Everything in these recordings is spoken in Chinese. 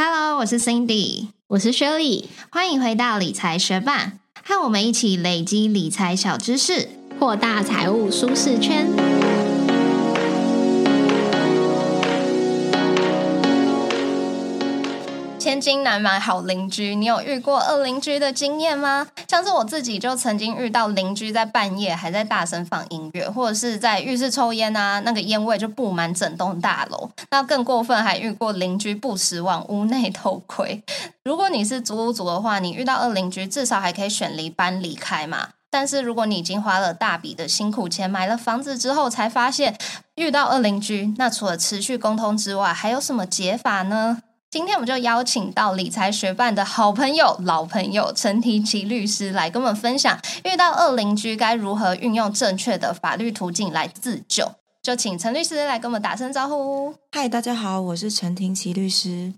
Hello，我是 Cindy，我是 Shirley，欢迎回到理财学霸，和我们一起累积理财小知识，扩大财务舒适圈。千金难买好邻居，你有遇过恶邻居的经验吗？像是我自己就曾经遇到邻居在半夜还在大声放音乐，或者是在浴室抽烟啊，那个烟味就布满整栋大楼。那更过分，还遇过邻居不时往屋内偷窥。如果你是租屋族的话，你遇到恶邻居，至少还可以选离班离开嘛。但是如果你已经花了大笔的辛苦钱买了房子之后，才发现遇到恶邻居，那除了持续沟通之外，还有什么解法呢？今天我们就邀请到理财学办的好朋友、老朋友陈提奇律师来跟我们分享，遇到恶邻居该如何运用正确的法律途径来自救。就请陈律师来跟我们打声招呼。嗨，大家好，我是陈廷奇律师，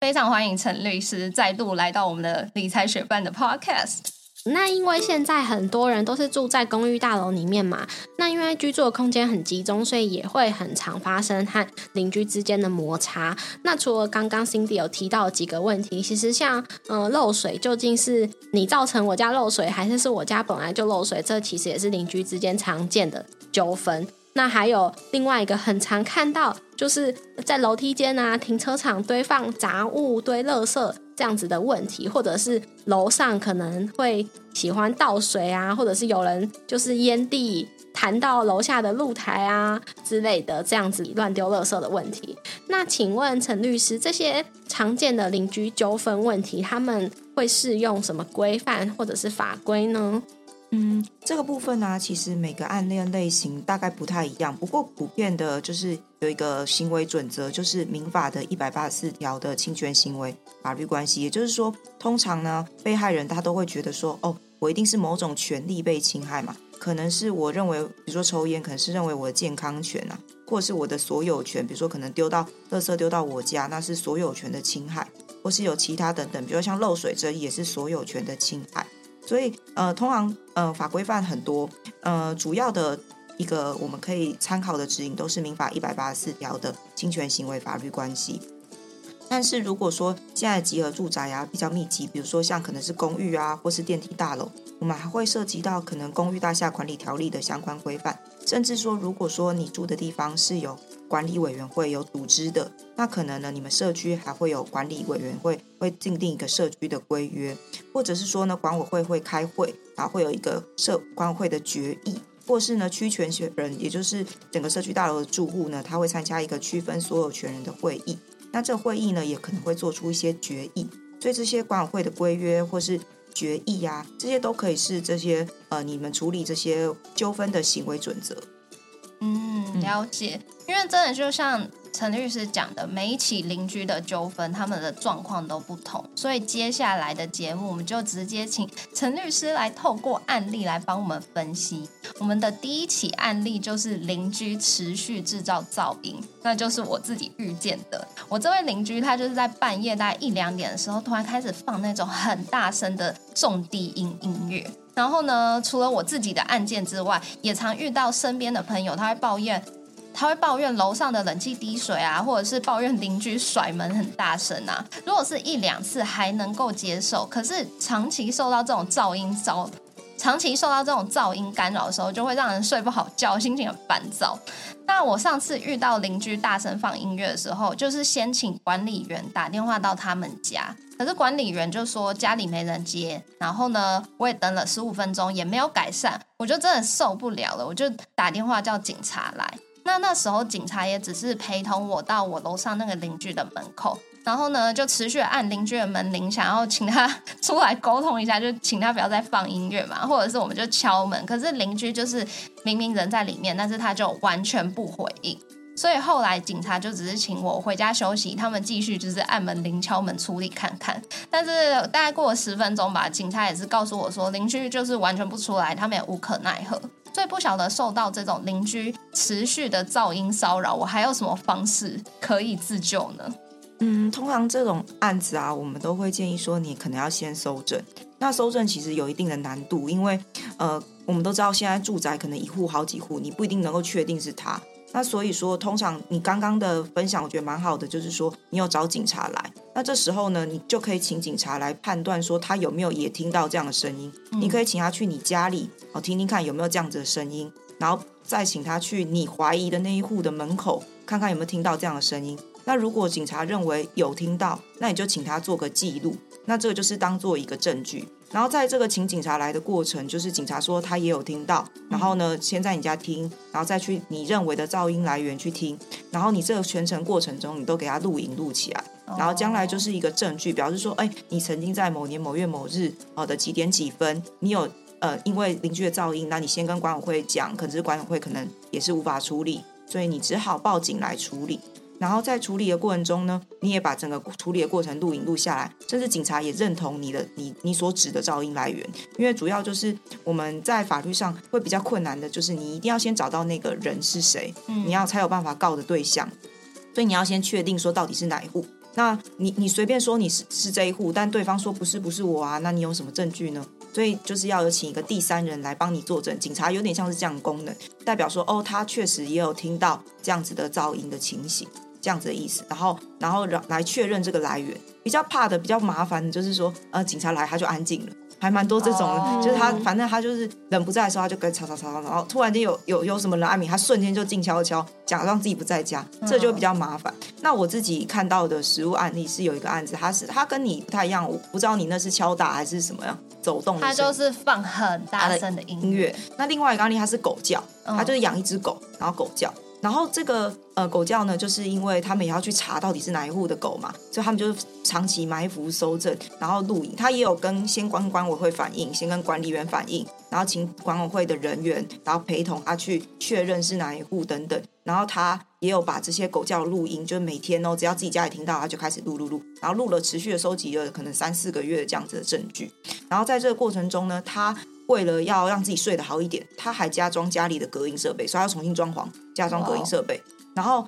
非常欢迎陈律师再度来到我们的理财学办的 Podcast。那因为现在很多人都是住在公寓大楼里面嘛，那因为居住的空间很集中，所以也会很常发生和邻居之间的摩擦。那除了刚刚 Cindy 有提到几个问题，其实像呃漏水，究竟是你造成我家漏水，还是是我家本来就漏水？这其实也是邻居之间常见的纠纷。那还有另外一个很常看到，就是在楼梯间啊、停车场堆放杂物、堆垃圾这样子的问题，或者是楼上可能会喜欢倒水啊，或者是有人就是烟蒂弹到楼下的露台啊之类的，这样子乱丢垃圾的问题。那请问陈律师，这些常见的邻居纠纷问题，他们会适用什么规范或者是法规呢？嗯，这个部分呢，其实每个案件类型大概不太一样，不过普遍的就是有一个行为准则，就是民法的一百八十四条的侵权行为法律关系。也就是说，通常呢，被害人他都会觉得说，哦，我一定是某种权利被侵害嘛，可能是我认为，比如说抽烟，可能是认为我的健康权啊，或是我的所有权，比如说可能丢到垃圾丢到我家，那是所有权的侵害，或是有其他等等，比如像漏水这也是所有权的侵害。所以，呃，通常，呃，法规范很多，呃，主要的一个我们可以参考的指引都是民法一百八十四条的侵权行为法律关系。但是，如果说现在集合住宅啊比较密集，比如说像可能是公寓啊，或是电梯大楼，我们还会涉及到可能公寓大厦管理条例的相关规范，甚至说，如果说你住的地方是有管理委员会有组织的，那可能呢，你们社区还会有管理委员会会订定一个社区的规约，或者是说呢，管委会会开会，然后会有一个社管委会的决议，或是呢，区权人，也就是整个社区大楼的住户呢，他会参加一个区分所有权人的会议。那这会议呢，也可能会做出一些决议，所以这些管委会的规约或是决议呀，这些都可以是这些呃你们处理这些纠纷的行为准则。嗯，了解，因为真的就像。陈律师讲的每一起邻居的纠纷，他们的状况都不同，所以接下来的节目，我们就直接请陈律师来透过案例来帮我们分析。我们的第一起案例就是邻居持续制造噪音，那就是我自己遇见的。我这位邻居他就是在半夜大概一两点的时候，突然开始放那种很大声的重低音音乐。然后呢，除了我自己的案件之外，也常遇到身边的朋友，他会抱怨。他会抱怨楼上的冷气滴水啊，或者是抱怨邻居甩门很大声啊。如果是一两次还能够接受，可是长期受到这种噪音噪，长期受到这种噪音干扰的时候，就会让人睡不好觉，心情很烦躁。那我上次遇到邻居大声放音乐的时候，就是先请管理员打电话到他们家，可是管理员就说家里没人接，然后呢，我也等了十五分钟也没有改善，我就真的受不了了，我就打电话叫警察来。那那时候警察也只是陪同我到我楼上那个邻居的门口，然后呢就持续按邻居的门铃，想要请他 出来沟通一下，就请他不要再放音乐嘛，或者是我们就敲门，可是邻居就是明明人在里面，但是他就完全不回应，所以后来警察就只是请我回家休息，他们继续就是按门铃敲门处理看看，但是大概过了十分钟吧，警察也是告诉我说邻居就是完全不出来，他们也无可奈何。所以不晓得受到这种邻居持续的噪音骚扰，我还有什么方式可以自救呢？嗯，通常这种案子啊，我们都会建议说，你可能要先搜证。那搜证其实有一定的难度，因为呃，我们都知道现在住宅可能一户好几户，你不一定能够确定是他。那所以说，通常你刚刚的分享，我觉得蛮好的，就是说你有找警察来。那这时候呢，你就可以请警察来判断说他有没有也听到这样的声音。你可以请他去你家里哦，听听看有没有这样子的声音，然后再请他去你怀疑的那一户的门口，看看有没有听到这样的声音。那如果警察认为有听到，那你就请他做个记录，那这个就是当做一个证据。然后在这个请警察来的过程，就是警察说他也有听到，然后呢先在你家听，然后再去你认为的噪音来源去听，然后你这个全程过程中你都给他录影录起来，然后将来就是一个证据，表示说，哎，你曾经在某年某月某日哦的几点几分，你有呃因为邻居的噪音，那你先跟管委会讲，可是管委会可能也是无法处理，所以你只好报警来处理。然后在处理的过程中呢，你也把整个处理的过程录影录下来，甚至警察也认同你的你你所指的噪音来源，因为主要就是我们在法律上会比较困难的，就是你一定要先找到那个人是谁，你要才有办法告的对象，所以你要先确定说到底是哪一户。那你你随便说你是是这一户，但对方说不是不是我啊，那你有什么证据呢？所以就是要有请一个第三人来帮你作证，警察有点像是这样的功能，代表说哦，他确实也有听到这样子的噪音的情形。这样子的意思，然后，然后让来确认这个来源。比较怕的、比较麻烦的，就是说，呃，警察来他就安静了，还蛮多这种，就是他反正他就是人不在的时候，他就跟吵吵吵吵，然后突然间有有有什么人，阿米他瞬间就静悄悄，假装自己不在家，这就比较麻烦。那我自己看到的实物案例是有一个案子，他是他跟你不太一样，我不知道你那是敲打还是什么样走动，他就是放很大声的音乐。那另外一个案例他是狗叫，他就是养一只狗，然后狗叫。然后这个呃狗叫呢，就是因为他们也要去查到底是哪一户的狗嘛，所以他们就是长期埋伏搜证，然后录影。他也有跟先关管委会反映，先跟管理员反映，然后请管委会的人员，然后陪同他去确认是哪一户等等。然后他也有把这些狗叫录音，就是每天哦，只要自己家里听到，他就开始录录录，然后录了持续的收集了可能三四个月这样子的证据。然后在这个过程中呢，他。为了要让自己睡得好一点，他还加装家里的隔音设备，所以要重新装潢，加装隔音设备。然后，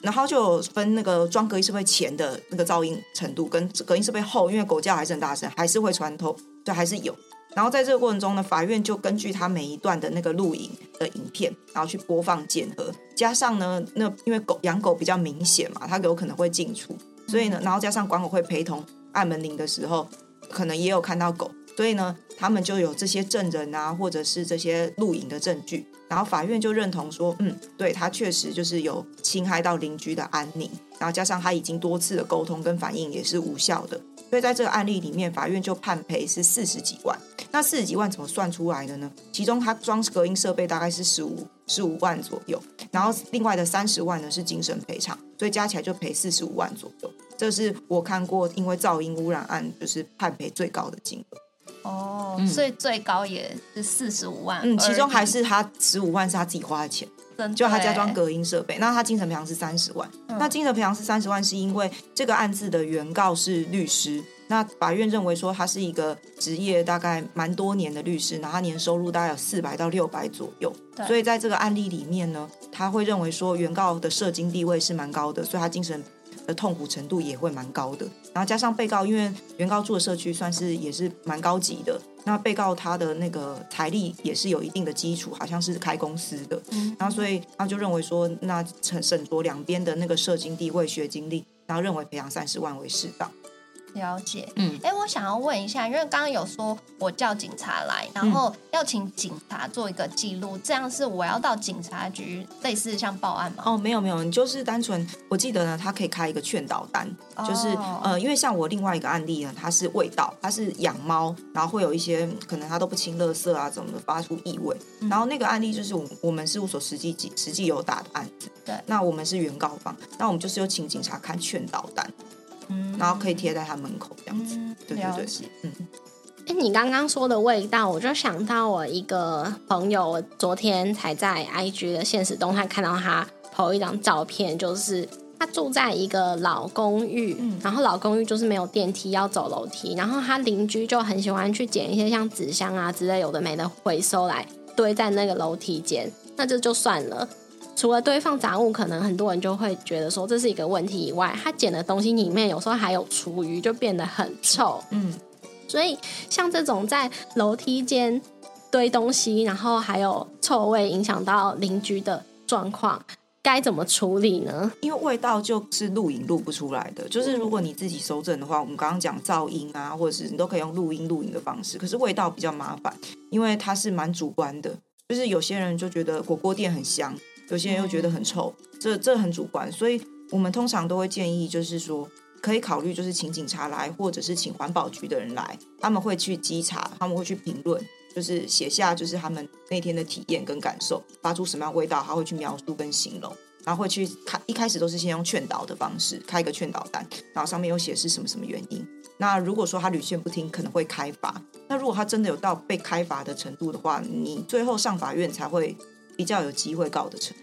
然后就分那个装隔音设备前的那个噪音程度，跟隔音设备后，因为狗叫还是很大声，还是会穿透，对，还是有。然后在这个过程中呢，法院就根据他每一段的那个录影的影片，然后去播放检核，加上呢，那因为狗养狗比较明显嘛，它有可能会进出，所以呢，然后加上管委会陪同按门铃的时候，可能也有看到狗。所以呢，他们就有这些证人啊，或者是这些录影的证据，然后法院就认同说，嗯，对他确实就是有侵害到邻居的安宁，然后加上他已经多次的沟通跟反应也是无效的，所以在这个案例里面，法院就判赔是四十几万。那四十几万怎么算出来的呢？其中他装隔音设备大概是十五十五万左右，然后另外的三十万呢是精神赔偿，所以加起来就赔四十五万左右。这是我看过因为噪音污染案就是判赔最高的金额。哦，所以最高也是四十五万。嗯，其中还是他十五万是他自己花的钱，就他加装隔音设备。那他精神赔偿是三十万。那精神赔偿是三十万，是因为这个案子的原告是律师。那法院认为说他是一个职业大概蛮多年的律师，然后他年收入大概有四百到六百左右。所以在这个案例里面呢，他会认为说原告的社经地位是蛮高的，所以他精神。的痛苦程度也会蛮高的，然后加上被告，因为原告住的社区算是也是蛮高级的，那被告他的那个财力也是有一定的基础，好像是开公司的，然后所以他就认为说，那审审酌两边的那个社经地位、学经历，然后认为赔偿三十万为适当。了解，嗯，哎，我想要问一下，因为刚刚有说我叫警察来，然后要请警察做一个记录，这样是我要到警察局类似像报案吗？哦，没有没有，你就是单纯，我记得呢，他可以开一个劝导单，就是呃，因为像我另外一个案例呢，它是味道，它是养猫，然后会有一些可能它都不清垃圾啊，怎么发出异味，然后那个案例就是我我们事务所实际实际有打的案子，对，那我们是原告方，那我们就是有请警察看劝导单。然后可以贴在他门口这样子，对对对，嗯。哎，你刚刚说的味道，我就想到我一个朋友，我昨天才在 IG 的现实动态看到他 PO 一张照片，就是他住在一个老公寓，然后老公寓就是没有电梯，要走楼梯，然后他邻居就很喜欢去捡一些像纸箱啊之类有的没的回收来堆在那个楼梯间，那这就算了。除了堆放杂物，可能很多人就会觉得说这是一个问题以外，他捡的东西里面有时候还有厨余，就变得很臭。嗯，所以像这种在楼梯间堆东西，然后还有臭味影响到邻居的状况，该怎么处理呢？因为味道就是录影录不出来的，就是如果你自己收证的话，我们刚刚讲噪音啊，或者是你都可以用录音录影的方式，可是味道比较麻烦，因为它是蛮主观的，就是有些人就觉得火锅店很香，有些人又觉得很臭，这这很主观，所以我们通常都会建议，就是说可以考虑，就是请警察来，或者是请环保局的人来，他们会去稽查，他们会去评论。就是写下就是他们那天的体验跟感受，发出什么样味道，他会去描述跟形容，然后会去看。一开始都是先用劝导的方式开一个劝导单，然后上面有写是什么什么原因。那如果说他屡劝不听，可能会开罚。那如果他真的有到被开罚的程度的话，你最后上法院才会比较有机会告得成。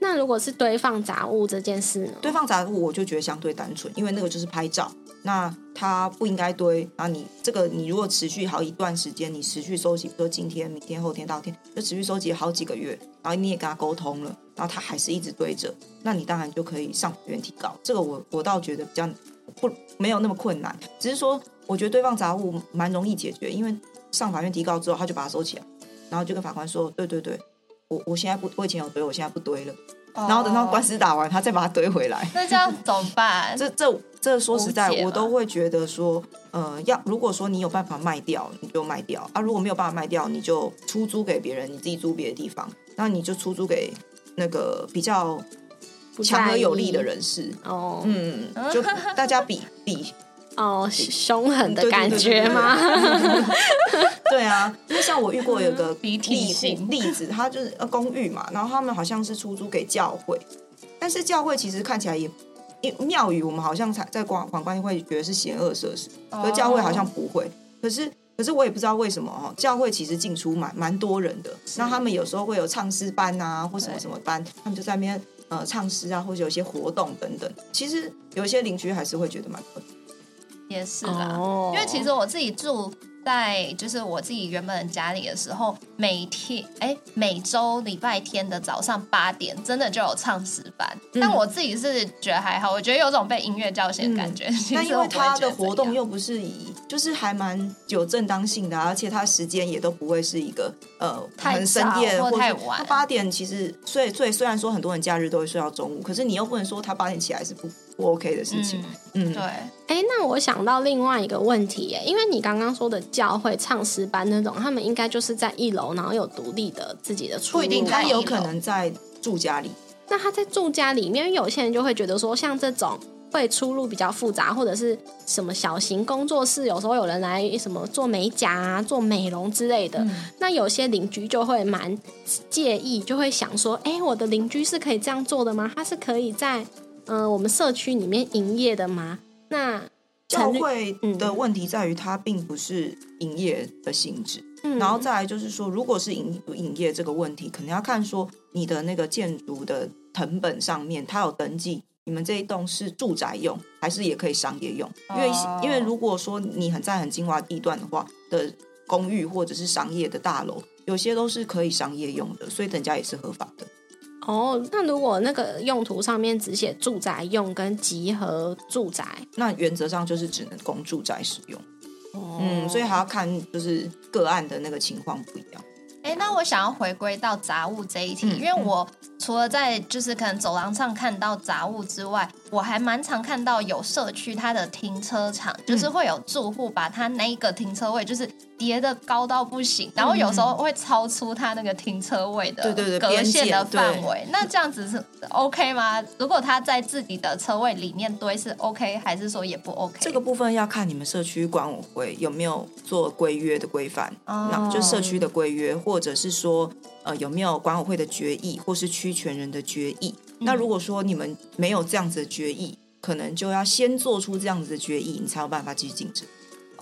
那如果是堆放杂物这件事呢？堆放杂物我就觉得相对单纯，因为那个就是拍照。那它不应该堆，然后你这个你如果持续好一段时间，你持续收集，比如说今天、明天、后天、当天，就持续收集好几个月，然后你也跟他沟通了，然后他还是一直堆着，那你当然就可以上法院提告。这个我我倒觉得比较不没有那么困难，只是说我觉得堆放杂物蛮容易解决，因为上法院提告之后，他就把它收起来，然后就跟法官说，对对对，我我现在不我以前有堆，我现在不堆了。然后等到官司打完，他再把它堆回来。那这样怎么办？这这这说实在，我都会觉得说，呃，要如果说你有办法卖掉，你就卖掉啊；如果没有办法卖掉，你就出租给别人，你自己租别的地方，那你就出租给那个比较强而有力的人士。哦，嗯，就大家比比。哦，凶狠的感觉吗？对啊，因为像我遇过有个例例子，他就是呃公寓嘛，然后他们好像是出租给教会，但是教会其实看起来也，庙宇我们好像才在广广观会觉得是邪恶设施，可教会好像不会。可是可是我也不知道为什么哦，教会其实进出蛮蛮多人的，那他们有时候会有唱诗班啊，或什么什么班，他们就在那边呃唱诗啊，或者有些活动等等。其实有一些邻居还是会觉得蛮困。也是啦，因为其实我自己住。在就是我自己原本的家里的时候，每天哎每周礼拜天的早上八点，真的就有唱诗班。但我自己是觉得还好，我觉得有种被音乐叫醒的感觉。那因为他的活动又不是以，就是还蛮有正当性的，而且他时间也都不会是一个呃太深夜或太晚。八点其实所以所以虽然说很多人假日都会睡到中午，可是你又不能说他八点起来是不不 OK 的事情。嗯，对。哎，那我想到另外一个问题，哎，因为你刚刚说的。教会唱诗班那种，他们应该就是在一楼，然后有独立的自己的出入。不一定，他有可能在住家里。那他在住家里面，有些人就会觉得说，像这种会出入比较复杂，或者是什么小型工作室，有时候有人来什么做美甲啊、做美容之类的。那有些邻居就会蛮介意，就会想说，哎，我的邻居是可以这样做的吗？他是可以在嗯我们社区里面营业的吗？那教会的问题在于，它并不是营业的性质。嗯然后再来就是说，如果是营营业这个问题，可能要看说你的那个建筑的成本上面，它有登记，你们这一栋是住宅用，还是也可以商业用？因为因为如果说你很在很精华地段的话的公寓或者是商业的大楼，有些都是可以商业用的，所以等价也是合法的。哦，那如果那个用途上面只写住宅用跟集合住宅，那原则上就是只能供住宅使用。嗯，所以还要看就是个案的那个情况不一样。哎，那我想要回归到杂物这一题，因为我除了在就是可能走廊上看到杂物之外，我还蛮常看到有社区它的停车场，就是会有住户把他那一个停车位就是。叠的高到不行，然后有时候会超出它那个停车位的隔线的范围。那这样子是 OK 吗？如果他在自己的车位里面堆是 OK，还是说也不 OK？这个部分要看你们社区管委会有没有做规约的规范，那就社区的规约，或者是说呃有没有管委会的决议，或是区权人的决议。那如果说你们没有这样子的决议，可能就要先做出这样子的决议，你才有办法继续禁止。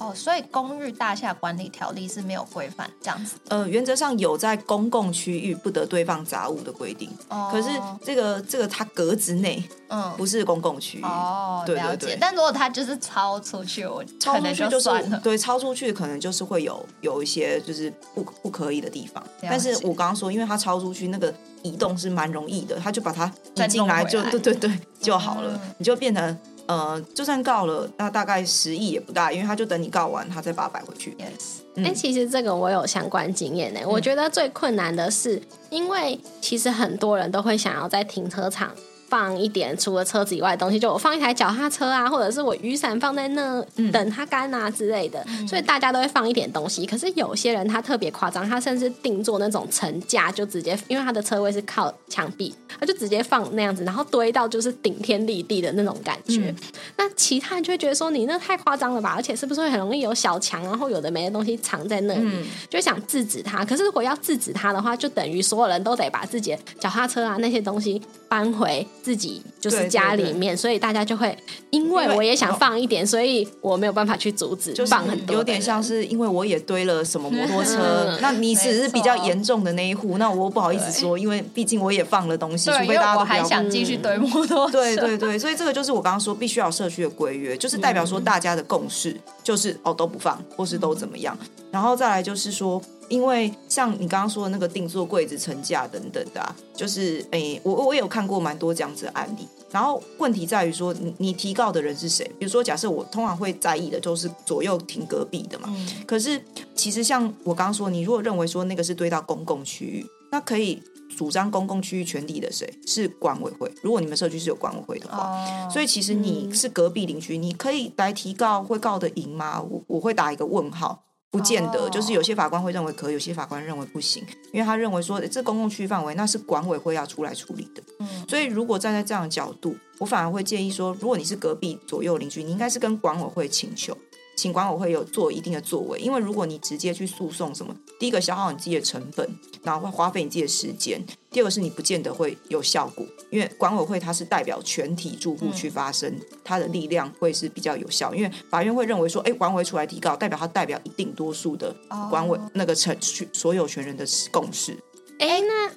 哦，所以公寓大厦管理条例是没有规范这样子。呃，原则上有在公共区域不得堆放杂物的规定，哦可是这个这个它格子内，嗯，不是公共区域。哦，了解。但如果它就是超出去，我超出去就是对超出去可能就是会有有一些就是不不可以的地方。但是我刚刚说，因为它超出去那个移动是蛮容易的，他就把它移进来就对对对就好了，你就变成。呃，就算告了，那大概十亿也不大，因为他就等你告完，他再把它摆回去。Yes，嗯哎、其实这个我有相关经验呢。我觉得最困难的是，因为其实很多人都会想要在停车场放一点除了车子以外的东西，就我放一台脚踏车啊，或者是我雨伞放在那嗯等它干啊之类的，所以大家都会放一点东西。可是有些人他特别夸张，他甚至定做那种层架，就直接因为他的车位是靠墙壁，他就直接放那样子，然后堆到就是顶天立地的那种感觉。嗯那其他人就会觉得说你那太夸张了吧，而且是不是会很容易有小强，然后有的没的东西藏在那里，嗯就想制止他。可是如果要制止他的话，就等于所有人都得把自己的脚踏车啊那些东西搬回自己就是对对对家里面，所以大家就会因为我也想放一点，所以我没有办法去阻止就是放很多，有点像是因为我也堆了什么摩托车嗯，那你只是比较严重的那一户，那我不好意思说，因为毕竟我也放了东西，除非大家都不要想继续堆摩托车。对对对，所以这个就是我刚刚说必须要有社区的规约，就是代表说大家的共识就是哦都不放，或是都怎么样。然后再来就是说，因为像你刚刚说的那个定做柜子、成架等等的、啊，就是诶，我我也有看过蛮多这样子的案例。然后问题在于说，你你提告的人是谁？比如说，假设我通常会在意的就是左右停隔壁的嘛。嗯可是其实像我刚刚说，你如果认为说那个是堆到公共区域，那可以主张公共区域权利的谁是管委会？如果你们社区是有管委会的话，哦，所以其实你是隔壁邻居，你可以来提告，会告得赢吗？我我会打一个问号。不见得，哦就是有些法官会认为可以，有些法官认为不行，因为他认为说诶这公共区域范围那是管委会要出来处理的。嗯所以如果站在这样的角度，我反而会建议说，如果你是隔壁左右邻居，你应该是跟管委会请求，请管委会有做一定的作为，因为如果你直接去诉讼什么，第一个消耗你自己的成本，然后会花费你自己的时间；第二个是你不见得会有效果，因为管委会它是代表全体住户去发声，它的力量会是比较有效，因为法院会认为说，哎，管委会出来提告，代表它代表一定多数的管委、哦那个程序所有权人的共识。哎，那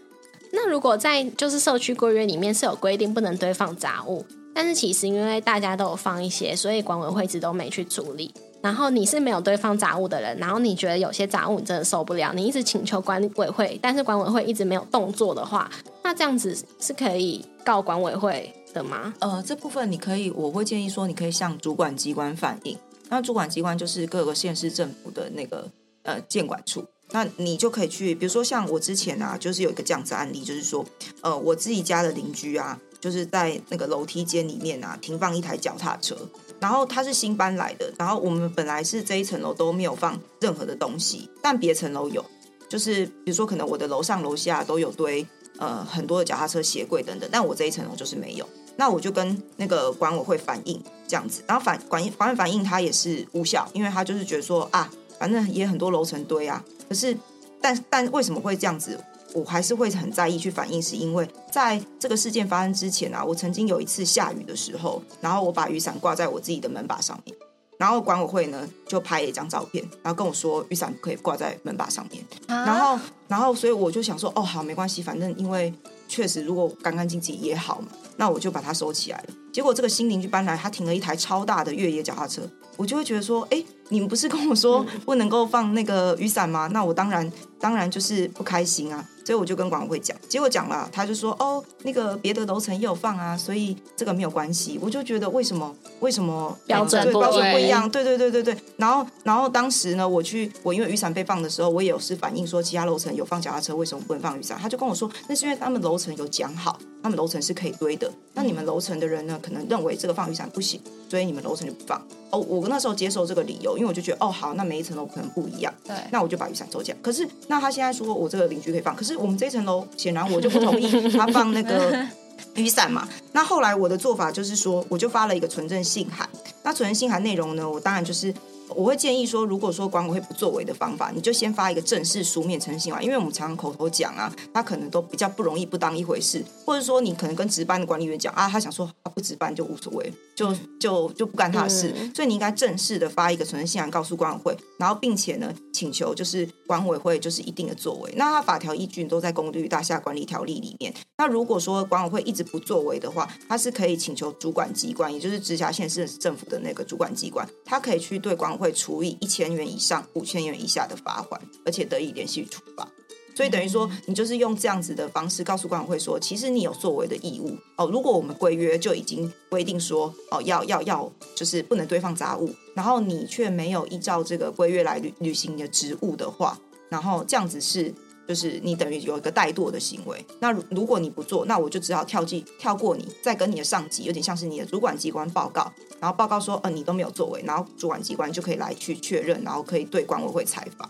那如果在就是社区规约里面是有规定不能堆放杂物，但是其实因为大家都有放一些，所以管委会一直都没去处理。然后你是没有堆放杂物的人，然后你觉得有些杂物你真的受不了，你一直请求管委会，但是管委会一直没有动作的话，那这样子是可以告管委会的吗？呃，这部分你可以，我会建议说，你可以向主管机关反映。那主管机关就是各个县市政府的那个呃监管处，那你就可以去，比如说像我之前啊，就是有一个这样子案例，就是说，呃，我自己家的邻居啊，就是在那个楼梯间里面啊，停放一台脚踏车，然后他是新搬来的，然后我们本来是这一层楼都没有放任何的东西，但别层楼有，就是比如说可能我的楼上楼下都有堆呃很多的脚踏车鞋柜等等，但我这一层楼就是没有。那我就跟那个管委会反映这样子，然后反管管委反映他也是无效，因为他就是觉得说啊，反正也很多楼层堆啊，可是但但为什么会这样子？我还是会很在意去反映，是因为在这个事件发生之前啊，我曾经有一次下雨的时候，然后我把雨伞挂在我自己的门把上面，然后管委会呢就拍了一张照片，然后跟我说雨伞不可以挂在门把上面，啊然后然后所以我就想说，哦好没关系，反正因为确实如果干干净净也好嘛，那我就把它收起来了。结果这个新邻居搬来，他停了一台超大的越野脚踏车，我就会觉得说，哎，你们不是跟我说不能够放那个雨伞吗？那我当然当然就是不开心啊，所以我就跟管委会讲，结果讲了，他就说，哦，那个别的楼层也有放啊，所以这个没有关系。我就觉得为什么为什么标准不对标准不一一样？对对对对对。然后然后当时呢，我去我因为雨伞被放的时候，我也有是反映说其他楼层有放脚踏车，为什么不能放雨伞？他就跟我说，那是因为他们楼层有讲好，他们楼层是可以堆的。那你们楼层的人呢，可能认为这个放雨伞不行，所以你们楼层就不放。哦，我那时候接受这个理由，因为我就觉得哦好，那每一层楼可能不一样。对，那我就把雨伞收起来。可是，那他现在说我这个邻居可以放，可是我们这层楼显然我就不同意他放那个 雨伞嘛。那后来我的做法就是说，我就发了一个存证信函。那存证信函内容呢，我当然就是。我会建议说，如果说管委会不作为的方法，你就先发一个正式书面诚信函，因为我们常常口头讲啊，他可能都比较不容易不当一回事，或者说你可能跟值班的管理员讲啊，他想说他不值班就无所谓，就就就不干他的事，所以你应该正式的发一个存信函告诉管委会，然后并且呢请求就是管委会就是一定的作为。那他法条依据都在《公寓大厦管理条例》里面。那如果说管委会一直不作为的话，他是可以请求主管机关，也就是直辖县市政府的那个主管机关，他可以去对管会处以一千元以上五千元以下的罚款，而且得以连续处罚。所以等于说，你就是用这样子的方式告诉管委会说，其实你有作为的义务哦。如果我们规约就已经规定说哦，要要要，就是不能堆放杂物，然后你却没有依照这个规约来履履行你的职务的话，然后这样子是就是你等于有一个怠惰的行为。那如果你不做，那我就只好跳进跳过你，再跟你的上级有点像是你的主管机关报告，然后报告说，呃，你都没有作为，然后主管机关就可以来去确认，然后可以对管委会采访。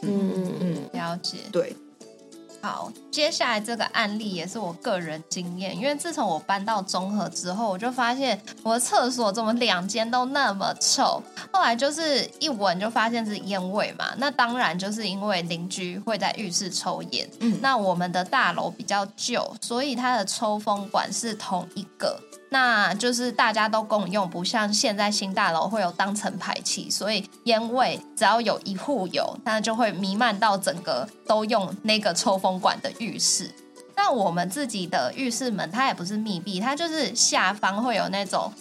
嗯嗯嗯，了解。对，好，接下来这个案例也是我个人经验，因为自从我搬到中和之后，我就发现我的厕所怎么两间都那么臭。后来就是一闻就发现是烟味嘛，那当然就是因为邻居会在浴室抽烟。嗯，那我们的大楼比较旧，所以它的抽风管是同一个。那就是大家都共用，不像现在新大楼会有当层排气，所以烟味只要有一户有，那就会弥漫到整个都用那个抽风管的浴室。那我们自己的浴室门它也不是密闭，它就是下方会有那种。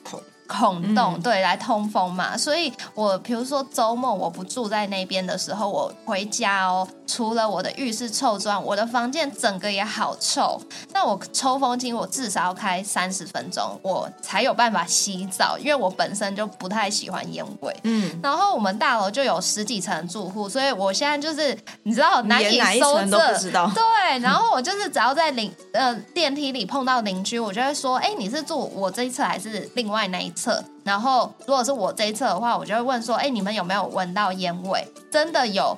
孔洞对来通风嘛，所以我比如说周末我不住在那边的时候，我回家哦，除了我的浴室臭之外，我的房间整个也好臭。那我抽风机我至少要开三十分钟，我才有办法洗澡，因为我本身就不太喜欢烟味。嗯，然后我们大楼就有十几层住户，所以我现在就是你知道难以搜证，对，然后我就是只要在邻呃电梯里碰到邻居，我就会说，哎，你是住我这一侧还是另外那一侧？侧，然后如果是我这一侧的话，我就会问说：“哎，你们有没有闻到烟味？”真的有，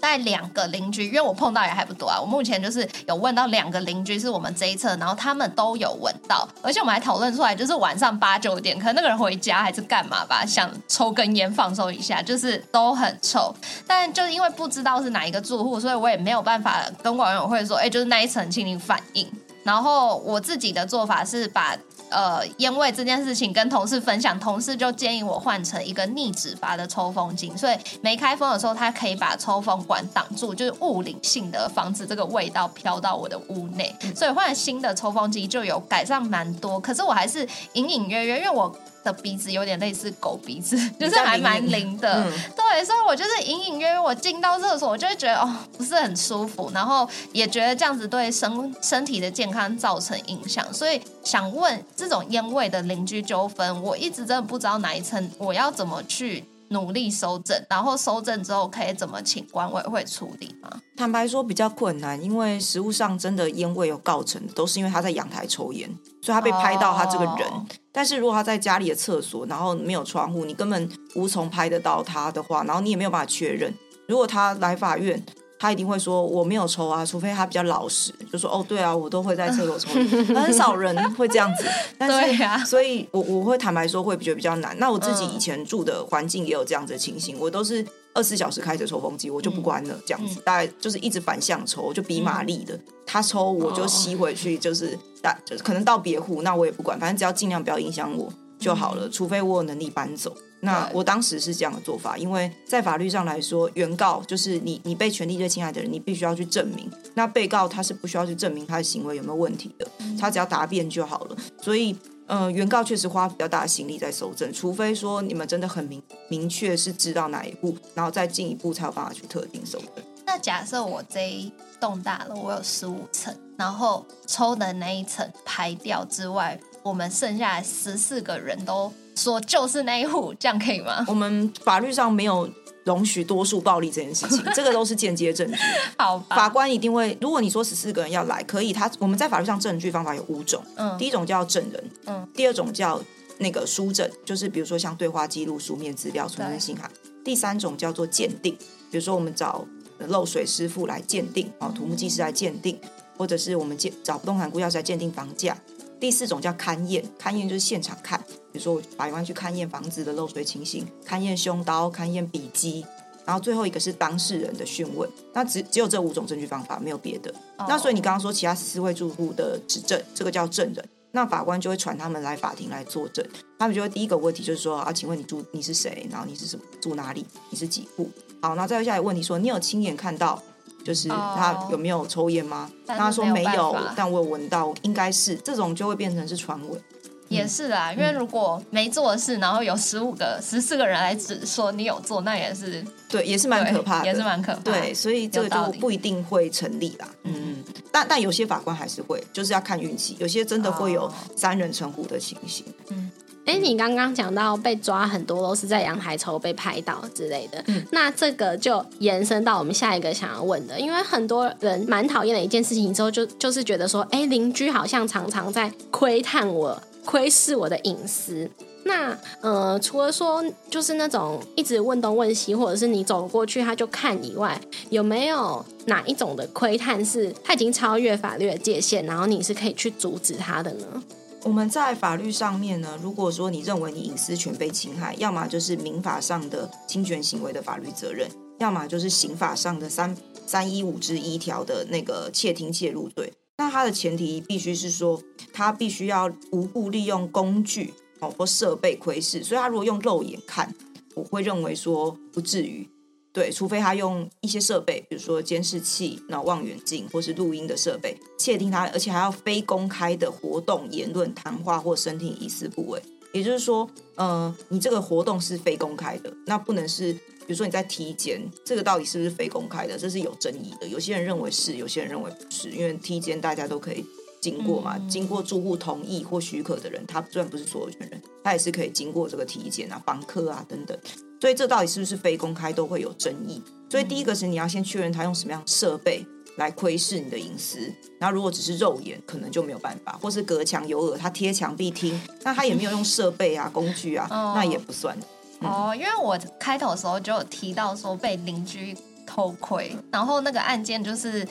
带两个邻居，因为我碰到也还不多啊。我目前就是有问到两个邻居是我们这一侧，然后他们都有闻到，而且我们还讨论出来，就是晚上八九点，可能那个人回家还是干嘛吧，想抽根烟放松一下，就是都很臭。但就是因为不知道是哪一个住户，所以我也没有办法跟管委会说：“哎，就是那一层，请你反映。”然后我自己的做法是把。呃，烟味这件事情跟同事分享，同事就建议我换成一个逆止阀的抽风机，所以没开封的时候，它可以把抽风管挡住，就是物理性的防止这个味道飘到我的屋内。所以换了新的抽风机就有改善蛮多，可是我还是隐隐约约，因为我。的鼻子有点类似狗鼻子，就是还蛮灵的。对，所以我就是隐隐约约，我进到厕所，我就会觉得哦，不是很舒服，然后也觉得这样子对身身体的健康造成影响。所以想问，这种烟味的邻居纠纷，我一直真的不知道哪一层，我要怎么去。努力收证，然后收证之后可以怎么请管委会处理吗？坦白说比较困难，因为实物上真的烟味有告成，都是因为他在阳台抽烟，所以他被拍到他这个人。但是如果他在家里的厕所，然后没有窗户，你根本无从拍得到他的话，然后你也没有办法确认。如果他来法院。他一定会说我没有抽啊，除非他比较老实，就说哦对啊，我都会在厕所抽，很少人会这样子。对呀，所以我我会坦白说会觉得比较难。那我自己以前住的环境也有这样子的情形，我都是二十四小时开着抽风机，我就不关了，这样子大概就是一直反向抽，就比马力的，他抽我就吸回去，就是大就是可能到别户，那我也不管，反正只要尽量不要影响我就好了，除非我有能力搬走。那我当时是这样的做法，因为在法律上来说，原告就是你，你被权利最侵害的人，你必须要去证明。那被告他是不需要去证明他的行为有没有问题的，他只要答辩就好了。所以，呃，原告确实花比较大的心力在搜证，除非说你们真的很明明确是知道哪一步，然后再进一步才有办法去特定搜证。那假设我这一栋大楼我有十五层，然后抽的那一层排掉之外，我们剩下十四个人都。说就是那一户，这样可以吗？我们法律上没有容许多数暴力这件事情，这个都是间接证据。好，法官一定会。如果你说十四个人要来，可以。他我们在法律上证据方法有五种。嗯，第一种叫证人。嗯，第二种叫那个书证，就是比如说像对话记录、书面资料、存证信函。第三种叫做鉴定，比如说我们找漏水师傅来鉴定，哦，土木技师来鉴定，或者是我们鉴找不动产估价师来鉴定房价。第四种叫勘验，勘验就是现场看，比如说我法官去勘验房子的漏水情形，勘验凶刀，勘验笔迹，然后最后一个是当事人的讯问。那只只有这五种证据方法，没有别的。那所以你刚刚说其他四位住户的指证，这个叫证人，那法官就会传他们来法庭来作证。他们就会第一个问题就是说啊，请问你住你是谁？然后你是什么住哪里？你是几户？好，那再接下来问题说，你有亲眼看到？就是他有没有抽烟吗？他说没有，但我有闻到，应该是这种就会变成是传闻。也是啦，因为如果没做的事，然后有十五个、十四个人来指说你有做，那也是对，也是蛮可怕的，也是蛮可怕。对，所以这个就不一定会成立啦。嗯，但但有些法官还是会，就是要看运气，有些真的会有三人成虎的情形。嗯。哎，你刚刚讲到被抓很多都是在阳台抽被拍到之类的，嗯那这个就延伸到我们下一个想要问的，因为很多人蛮讨厌的一件事情之后，就就是觉得说，哎，邻居好像常常在窥探我、窥视我的隐私。那呃，除了说就是那种一直问东问西，或者是你走过去他就看以外，有没有哪一种的窥探是他已经超越法律的界限，然后你是可以去阻止他的呢？我们在法律上面呢，如果说你认为你隐私权被侵害，要么就是民法上的侵权行为的法律责任，要么就是刑法上的三三一五之一条的那个窃听窃入罪。那它的前提必须是说，他必须要无故利用工具哦或设备窥视，所以他如果用肉眼看，我会认为说不至于。对，除非他用一些设备，比如说监视器、那望远镜或是录音的设备窃听他，而且还要非公开的活动、言论、谈话或身体疑似部位。也就是说，呃，你这个活动是非公开的，那不能是，比如说你在体检，这个到底是不是非公开的？这是有争议的。有些人认为是，有些人认为不是，因为体检大家都可以经过嘛，经过住户同意或许可的人，他虽然不是所有权人，他也是可以经过这个体检啊、房客啊等等。所以这到底是不是非公开都会有争议。所以第一个是你要先确认他用什么样设备来窥视你的隐私。然后如果只是肉眼，可能就没有办法；或是隔墙有耳，他贴墙壁听，那他也没有用设备啊、工具啊，那也不算。哦，因为我开头的时候就有提到说被邻居偷窥，然后那个案件就是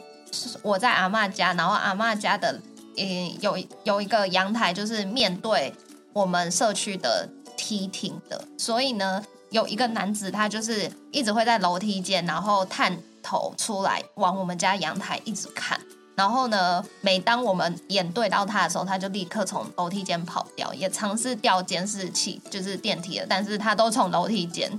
我在阿妈家，然后阿妈家的嗯有有一个阳台就是面对我们社区的梯厅的，所以呢。有一个男子，他就是一直会在楼梯间，然后探头出来往我们家阳台一直看。然后呢，每当我们眼对到他的时候，他就立刻从楼梯间跑掉，也尝试调监视器，就是电梯的，但是他都从楼梯间。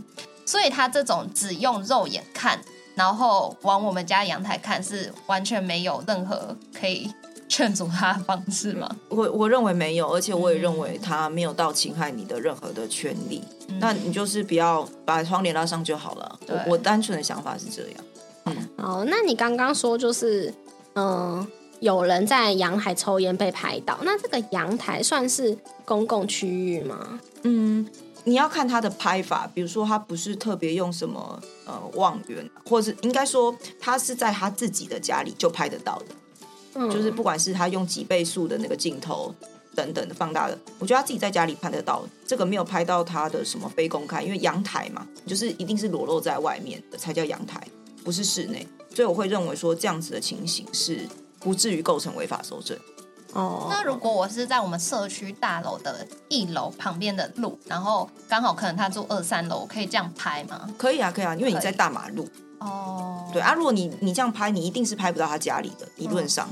所以他这种只用肉眼看，然后往我们家阳台看，是完全没有任何可以。劝阻他的方式吗？我我认为没有，而且我也认为他没有到侵害你的任何的权利。那你就是不要把窗帘拉上就好了。我我单纯的想法是这样。嗯，哦，那你刚刚说就是嗯，有人在阳台抽烟被拍到，那这个阳台算是公共区域吗？嗯，你要看他的拍法，比如说他不是特别用什么呃望远，或者是应该说他是在他自己的家里就拍得到的。嗯就是不管是他用几倍速的那个镜头等等的放大的，我觉得他自己在家里拍得到，这个没有拍到他的什么非公开，因为阳台嘛，就是一定是裸露在外面的才叫阳台，不是室内，所以我会认为说这样子的情形是不至于构成违法搜证。哦，那如果我是在我们社区大楼的一楼旁边的路，然后刚好可能他住二三楼，可以这样拍吗？可以啊，可以啊，因为你在大马路。哦，对啊，如果你你这样拍，你一定是拍不到他家里的，理论上，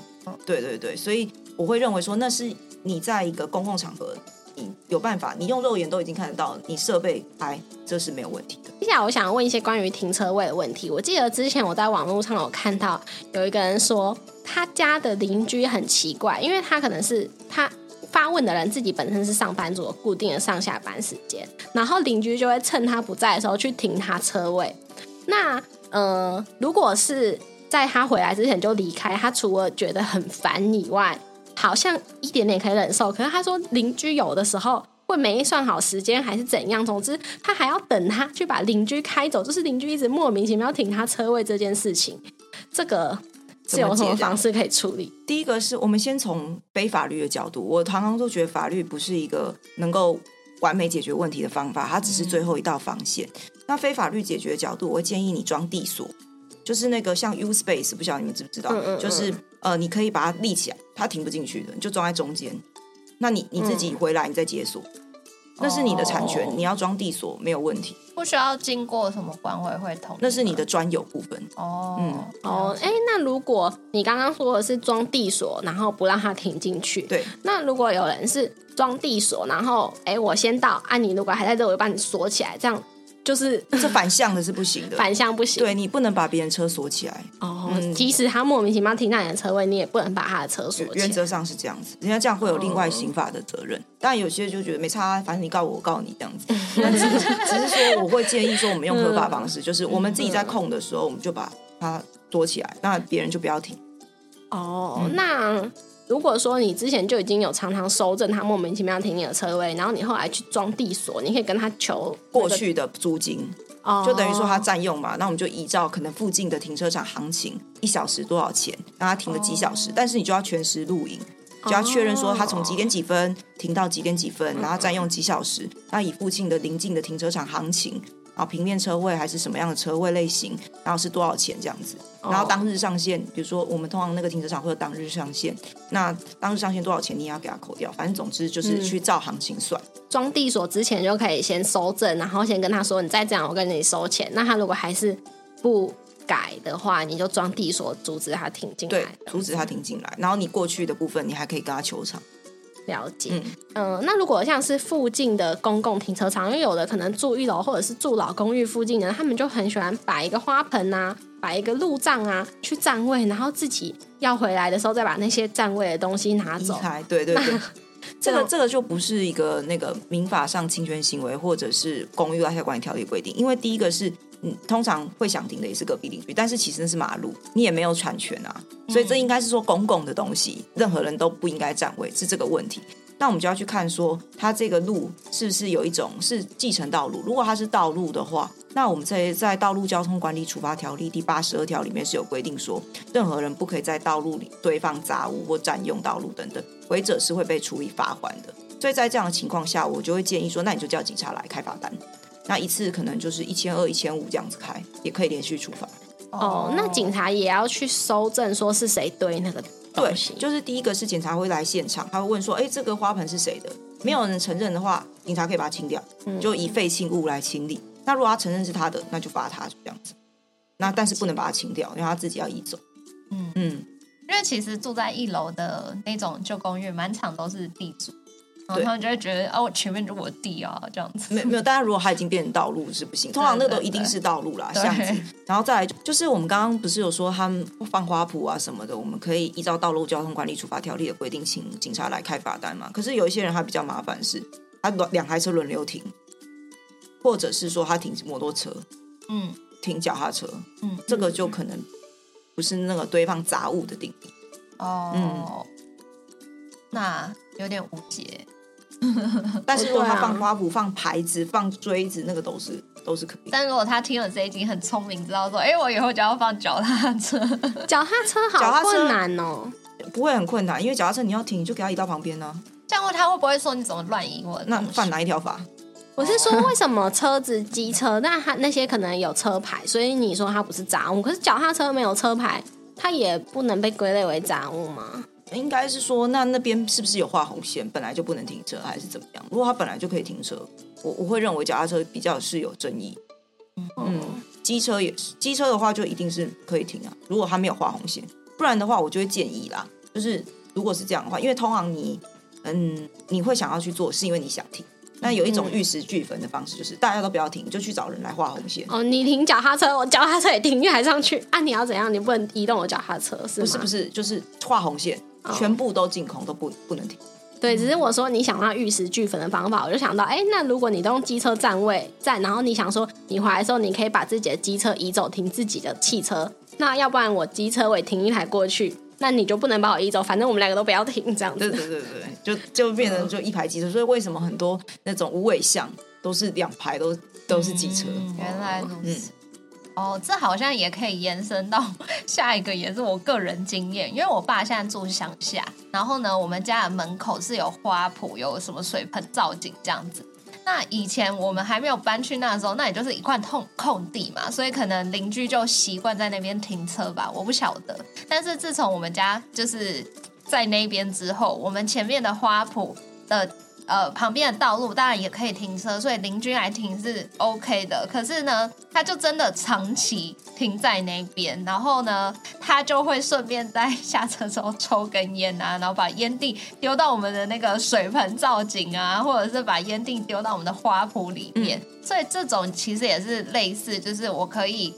对对对，所以我会认为说，那是你在一个公共场合，你有办法，你用肉眼都已经看得到，你设备拍，这是没有问题的。接下来我想问一些关于停车位的问题。我记得之前我在网络上有看到有一个人说，他家的邻居很奇怪，因为他可能是他发问的人自己本身是上班族，固定的上下班时间，然后邻居就会趁他不在的时候去停他车位，那。呃，如果是在他回来之前就离开，他除了觉得很烦以外，好像一点点可以忍受。可是他说邻居有的时候会没算好时间，还是怎样？总之他还要等他去把邻居开走，就是邻居一直莫名其妙停他车位这件事情，这个是有什么方式可以处理？第一个是我们先从非法律的角度，我常常都觉得法律不是一个能够完美解决问题的方法，它只是最后一道防线。那非法律解决的角度，我会建议你装地锁，就是那个像 U Space，不晓得你们知不知道？就是呃，你可以把它立起来，它停不进去的，你就装在中间。那你你自己回来，你再解锁，那是你的产权，你要装地锁没有问题，不需要经过什么管委会同意，那是你的专有部分。哦，嗯，哦，哎，那如果你刚刚说的是装地锁，然后不让它停进去，对，那如果有人是装地锁，然后哎，我先到，啊，你如果还在这，我就把你锁起来，这样。就是 这反向的是不行的，反向不行。对你不能把别人车锁起来。哦，即使他莫名其妙停在你的车位，你也不能把他的车锁起来。原则上是这样子，人家这样会有另外刑法的责任。当然有些就觉得没差，反正你告我，我告你这样子。但只是只是说，我会建议说，我们用合法方式，就是我们自己在控的时候，我们就把它锁起来，那别人就不要停。哦，那。如果说你之前就已经有常常收证他莫名其妙停你的车位，然后你后来去装地锁，你可以跟他求过去的租金，就等于说他占用嘛。那我们就依照可能附近的停车场行情，一小时多少钱，让他停个几小时，但是你就要全时录影，就要确认说他从几点几分停到几点几分，然后占用几小时，那以附近的邻近的停车场行情。然后平面车位还是什么样的车位类型，然后是多少钱这样子，然后当日上线，比如说我们通常那个停车场会有当日上线，那当日上线多少钱你也要给他扣掉，反正总之就是去照行情算。装地锁之前就可以先收证，然后先跟他说你再这样我跟你收钱。那他如果还是不改的话，你就装地锁阻止他停进来，对，阻止他停进来。然后你过去的部分你还可以跟他求偿。了解，嗯，那如果像是附近的公共停车场，因为有的可能住一楼或者是住老公寓附近的，他们就很喜欢摆一个花盆啊，摆一个路障啊，去占位，然后自己要回来的时候再把那些占位的东西拿走。对对对，这个这个就不是一个那个民法上侵权行为，或者是公寓大厦管理条例规定，因为第一个是。嗯，通常会想停的也是隔壁邻居，但是其实那是马路，你也没有产权啊，所以这应该是说公共的东西，任何人都不应该占位，是这个问题。那我们就要去看说，它这个路是不是有一种是继承道路？如果它是道路的话，那我们在在道路交通管理处罚条例第八十二条里面是有规定说，任何人不可以在道路里堆放杂物或占用道路等等，违者是会被处以罚款的。所以在这样的情况下，我就会建议说，那你就叫警察来开罚单。那一次可能就是一千二、一千五这样子开，也可以连续处罚。哦，那警察也要去搜证，说是谁堆那个东西？就是第一个是警察会来现场，他会问说：“哎，这个花盆是谁的？”没有人承认的话，警察可以把它清掉，就以废弃物来清理。那如果他承认是他的，那就罚他这样子。那但是不能把它清掉，因为他自己要移走。嗯嗯，因为其实住在一楼的那种旧公寓，满场都是地主。他们就会觉得啊，我，前面是我弟啊，这样子。没没有，当然如果他已经变成道路是不行。通常那个都一定是道路啦，巷子。然后再来就是我们刚刚不是有说他们放花圃啊什么的，我们可以依照道路交通管理处罚条例的规定，请警察来开罚单嘛。可是有一些人他比较麻烦，是他两台车轮流停，或者是说他停摩托车，嗯，停脚踏车，嗯，这个就可能不是那个堆放杂物的定义。哦，嗯，那有点无解。但是如果他放花圃、放牌子、放锥子，那个都是都是可以。但如果他听了这一集很聪明，知道说，哎，我以后就要放脚踏车。脚踏车好困难哦，不会很困难，因为脚踏车你要停，你就给他移到旁边呢。这样他会不会说你怎么乱移？我那犯哪一条法？我是说，为什么车子、机车，那他那些可能有车牌，所以你说它不是杂物？可是脚踏车没有车牌，它也不能被归类为杂物吗？应该是说，那那边是不是有画红线，本来就不能停车，还是怎么样？如果他本来就可以停车，我我会认为脚踏车比较是有争议。嗯，机车也是，机车的话就一定是可以停啊。如果他没有画红线，不然的话，我就会建议啦，就是如果是这样的话，因为通常你嗯你会想要去做，是因为你想停。那有一种玉石俱焚的方式，就是大家都不要停，就去找人来画红线。哦，你停脚踏车，我脚踏车也停，你还上去啊？你要怎样？你不能移动我脚踏车，是不是不是，就是画红线。全部都进空，都不不能停。对，只是我说你想到玉石俱焚的方法，我就想到，哎，那如果你都用机车占位站，然后你想说你回来的时候，你可以把自己的机车移走，停自己的汽车。那要不然我机车位停一台过去，那你就不能把我移走，反正我们两个都不要停，这样子。对对对对，就就变成就一排机车。所以为什么很多那种无尾巷都是两排都都是机车？原来如此。哦，这好像也可以延伸到 下一个，也是我个人经验。因为我爸现在住乡下，然后呢，我们家的门口是有花圃，有什么水盆造景这样子。那以前我们还没有搬去那时候，那也就是一块空空地嘛，所以可能邻居就习惯在那边停车吧，我不晓得。但是自从我们家就是在那边之后，我们前面的花圃的呃旁边的道路当然也可以停车，所以邻居来停是 OK 的。可是呢，他就真的长期停在那边，然后呢，他就会顺便在下车之后抽根烟啊，然后把烟蒂丢到我们的那个水盆造景啊，或者是把烟蒂丢到我们的花圃里面。所以这种其实也是类似，就是我可以。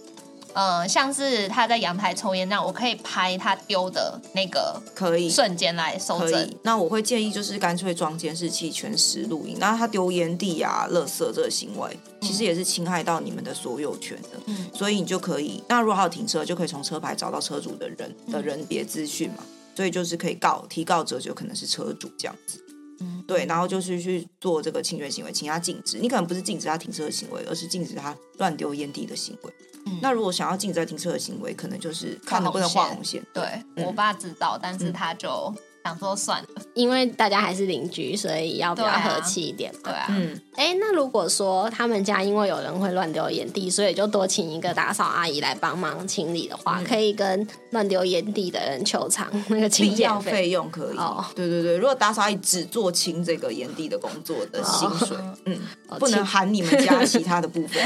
呃，像是他在阳台抽烟那样，我可以拍他丢的那个可以瞬间来收证。那我会建议就是干脆装监视器全时录音。那他丢烟蒂啊、垃圾这个行为，其实也是侵害到你们的所有权的。嗯，所以你就可以，那如果他有停车，就可以从车牌找到车主的人的人别资讯嘛。所以就是可以告提告者就可能是车主这样子。嗯，对，然后就是去做这个侵权行为，请他禁止。你可能不是禁止他停车的行为，而是禁止他乱丢烟蒂的行为。那如果想要禁止停车的行为，可能就是看能不能画红线。对我爸知道，但是他就。想说算了，因为大家还是邻居，所以要比较和气一点。对啊，嗯，哎，那如果说他们家因为有人会乱丢烟蒂，所以就多请一个打扫阿姨来帮忙清理的话，可以跟乱丢烟蒂的人求偿那个清洁费用，可以。哦，对对对，如果打扫阿姨只做清这个烟蒂的工作的薪水，嗯，不能含你们家其他的部分。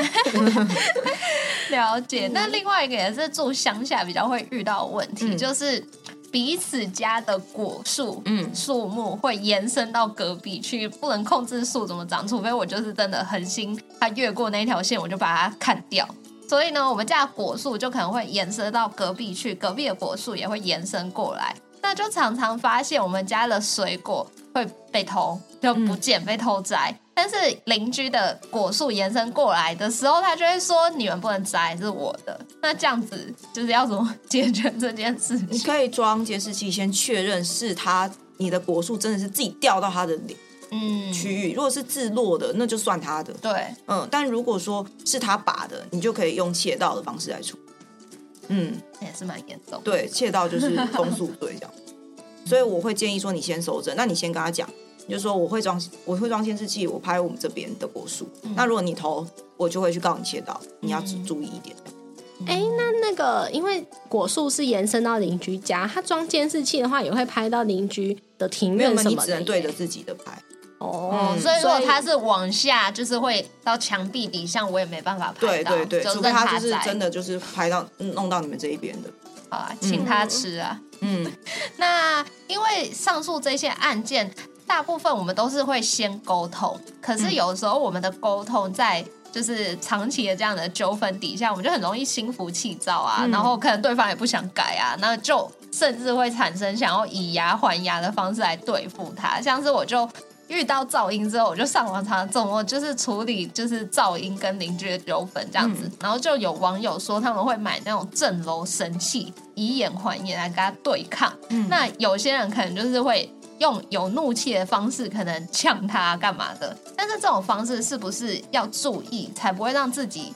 了解。那另外一个也是住乡下比较会遇到问题，就是。彼此家的果树，嗯，树木会延伸到隔壁去，不能控制树怎么长，除非我就是真的狠心，它越过那条线，我就把它砍掉。所以呢，我们家的果树就可能会延伸到隔壁去，隔壁的果树也会延伸过来，那就常常发现我们家的水果会被偷，就不见，被偷摘。但是邻居的果树延伸过来的时候，他就会说：“你们不能摘，是我的。”那这样子就是要怎么解决这件事？你可以装监视器，先确认是他你的果树真的是自己掉到他的嗯区域。如果是自落的，那就算他的。对，嗯。但如果说是他拔的，你就可以用窃盗的方式来处。嗯，也是蛮严重。对，窃盗就是公诉罪这样。所以我会建议说，你先收着，那你先跟他讲。就说我会装，我会装监视器，我拍我们这边的果树。那如果你投，我就会去告你窃盗，你要注意一点。哎，那那个，因为果树是延伸到邻居家，他装监视器的话，也会拍到邻居的庭院什么的。你只能对着自己的拍。哦，所以如果他是往下，就是会到墙壁底下，我也没办法拍到。对对对，除非他就是真的就是拍到弄到你们这一边的。好啊，请他吃啊。嗯，那因为上述这些案件。大部分我们都是会先沟通，可是有时候我们的沟通在就是长期的这样的纠纷底下，我们就很容易心浮气躁啊，然后可能对方也不想改啊，那就甚至会产生想要以牙还牙的方式来对付他。像是我就遇到噪音之后，我就上网查怎么就是处理就是噪音跟邻居的纠纷这样子，然后就有网友说他们会买那种震楼神器，以眼还眼来跟他对抗。那有些人可能就是会。用有怒气的方式，可能呛他干嘛的？但是这种方式是不是要注意，才不会让自己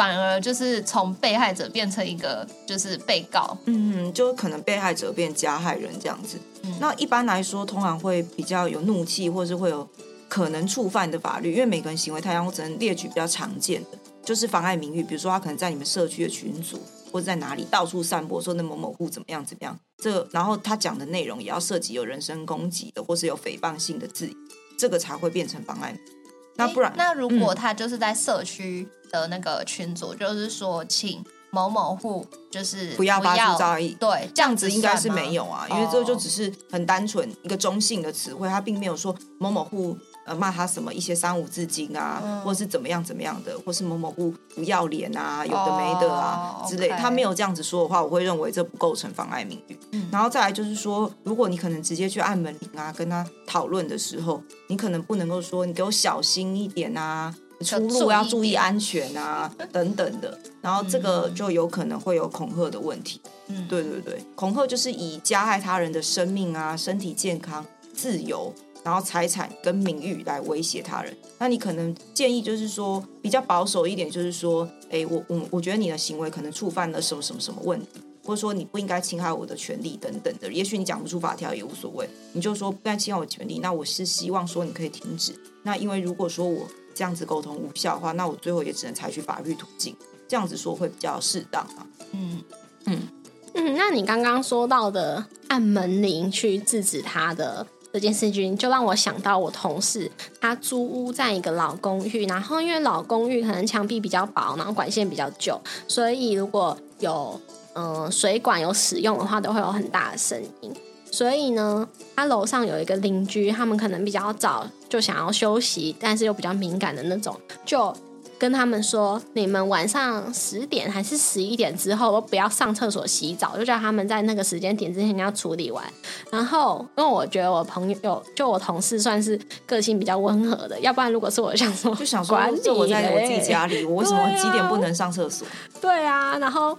反而就是从被害者变成一个就是被告？嗯，就可能被害者变加害人这样子。那一般来说，通常会比较有怒气，或是会有可能触犯的法律，因为每个人行为太阳，我只能列举比较常见的，就是妨碍名誉，比如说他可能在你们社区的群组。或者在哪里到处散播说那某某户怎么样怎么样，这然后他讲的内容也要涉及有人身攻击的，或是有诽谤性的字，这个才会变成妨碍。那不然，那如果他就是在社区的那个群组，就是说请某某户就是不要发出噪音，对，这样子应该是没有啊，因为这就只是很单纯一个中性的词汇，他并没有说某某户。呃，骂他什么一些三五字经啊，或是怎么样怎么样的，或是某某不不要脸啊，有的没的啊之类。他没有这样子说的话，我会认为这不构成妨碍名誉。然后再来就是说，如果你可能直接去按门铃啊，跟他讨论的时候，你可能不能够说你给我小心一点啊，出路要注意安全啊等等的。然后这个就有可能会有恐吓的问题。嗯，对对对，恐吓就是以加害他人的生命啊、身体健康、自由。然后财产跟名誉来威胁他人，那你可能建议就是说比较保守一点，就是说，哎，我我我觉得你的行为可能触犯了什么什么什么问题，或者说你不应该侵害我的权利等等的。也许你讲不出法条也无所谓，你就说不该侵害我权利。那我是希望说你可以停止。那因为如果说我这样子沟通无效的话，那我最后也只能采取法律途径。这样子说会比较适当啊。嗯嗯嗯，那你刚刚说到的按门铃去制止他的。这件事情，就让我想到我同事他租屋在一个老公寓，然后因为老公寓可能墙壁比较薄，然后管线比较旧，所以如果有嗯、水管有使用的话，都会有很大的声音。所以呢，他楼上有一个邻居，他们可能比较早就想要休息，但是又比较敏感的那种，就跟他们说，你们晚上十点还是十一点之后都不要上厕所洗澡，就叫他们在那个时间点之前要处理完。然后，因为我觉得我朋友就我同事算是个性比较温和的，要不然如果是我想说，就想说管，这我在我自己家里，我为什么几点不能上厕所？对啊，然后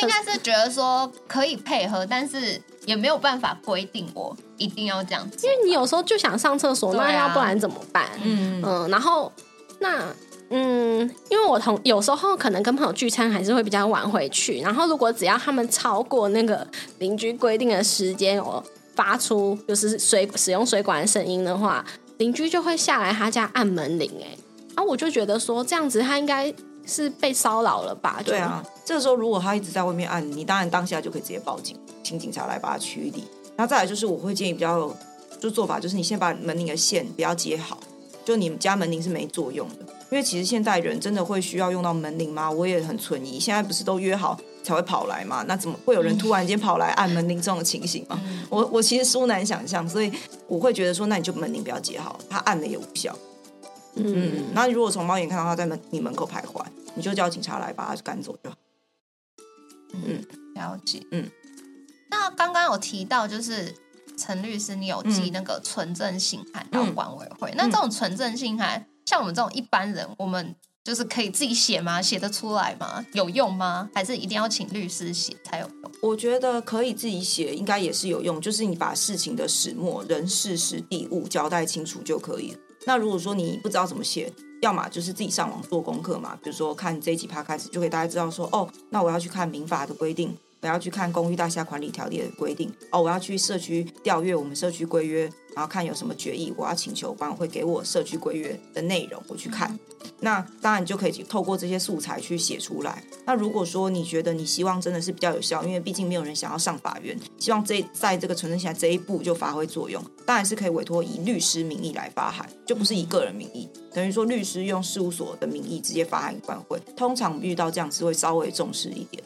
应该是觉得说可以配合，但是也没有办法规定我一定要这样子。因为你有时候就想上厕所，那要不然怎么办？嗯，嗯，然后那嗯，因为我同有时候可能跟朋友聚餐，还是会比较晚回去。然后如果只要他们超过那个邻居规定的时间，我发出就是水使用水管的声音的话，邻居就会下来他家按门铃、哎，然后我就觉得说这样子他应该是被骚扰了吧？对啊，这个时候如果他一直在外面按，你当然当下就可以直接报警，请警察来把他驱离。然后再来就是我会建议比较就做法，就是你先把门铃的线不要接好，就你们家门铃是没作用的。因为其实现代人真的会需要用到门铃吗？我也很存疑。现在不是都约好才会跑来吗？那怎么会有人突然间跑来按门铃这种情形吗？我我其实殊难想象，所以我会觉得说，那你就门铃不要接好，他按了也无效。嗯嗯，那如果从猫眼看到他在门你门口徘徊，你就叫警察来把他赶走就好。嗯了解，嗯。那刚刚有提到，就是陈律师，你有寄那个纯正信函到嗯管委会。那这种纯正信函，像我们这种一般人，我们就是可以自己写吗？写得出来吗？有用吗？还是一定要请律师写才有用？我觉得可以自己写，应该也是有用，就是你把事情的始末、人事、时地物交代清楚就可以了。那如果说你不知道怎么写，要么就是自己上网做功课嘛，比如说看这一集趴开始，就可以大家知道说，哦，那我要去看民法的规定，我要去看公寓大厦管理条例的规定，哦，我要去社区调阅我们社区规约，然后看有什么决议，我要请求管委会给我社区规约的内容，我去看。那当然你就可以透过这些素材去写出来。那如果说你觉得你希望真的是比较有效，因为毕竟没有人想要上法院，希望这在这个存证起来这一步就发挥作用，当然是可以委托以律师名义来发函，就不是以个人名义，等于说律师用事务所的名义直接发函给管会。通常遇到这样子会稍微重视一点。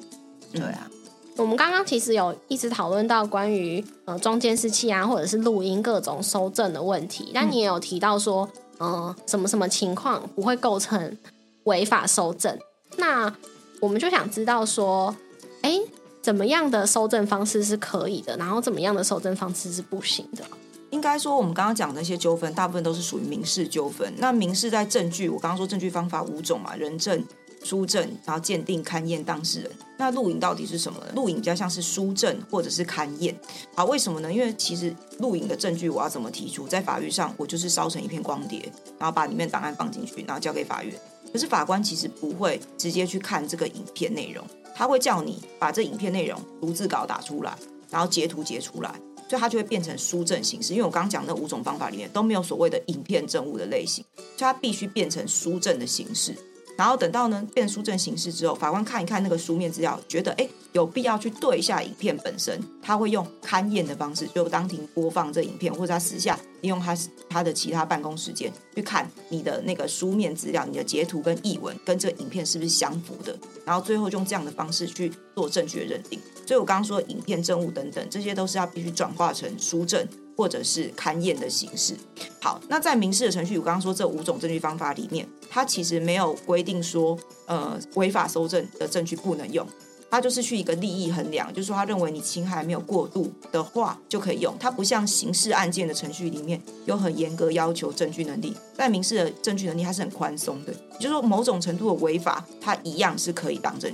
对啊，我们刚刚其实有一直讨论到关于呃装监视器啊，或者是录音各种收证的问题，但你也有提到说，呃，什么什么情况不会构成违法收证？那我们就想知道说，哎，怎么样的收证方式是可以的，然后怎么样的收证方式是不行的？应该说，我们刚刚讲的那些纠纷，大部分都是属于民事纠纷。那民事在证据，我刚刚说证据方法五种嘛，人证、书证，然后鉴定、勘验当事人。那录影到底是什么呢？录影比较像是书证或者是勘验。好，为什么呢？因为其实录影的证据我要怎么提出，在法律上我就是烧成一片光碟，然后把里面档案放进去，然后交给法院。可是法官其实不会直接去看这个影片内容，他会叫你把这影片内容逐字稿打出来，然后截图截出来。所以它就会变成书证形式，因为我刚刚讲那五种方法里面都没有所谓的影片证物的类型，所以它必须变成书证的形式。然后等到呢变书证形式之后，法官看一看那个书面资料，觉得哎有必要去对一下影片本身，他会用勘验的方式，就当庭播放这影片，或者他私下利用他他的其他办公时间去看你的那个书面资料、你的截图跟译文跟这影片是不是相符的，然后最后用这样的方式去做正确认定。所以我刚刚说影片证物等等，这些都是要必须转化成书证或者是勘验的形式。好，那在民事的程序，我刚刚说这五种证据方法里面，它其实没有规定说，呃，违法搜证的证据不能用。它就是去一个利益衡量，就是说他认为你侵害没有过度的话就可以用。它不像刑事案件的程序里面有很严格要求证据能力，在民事的证据能力它是很宽松的，也就是说某种程度的违法，它一样是可以当证。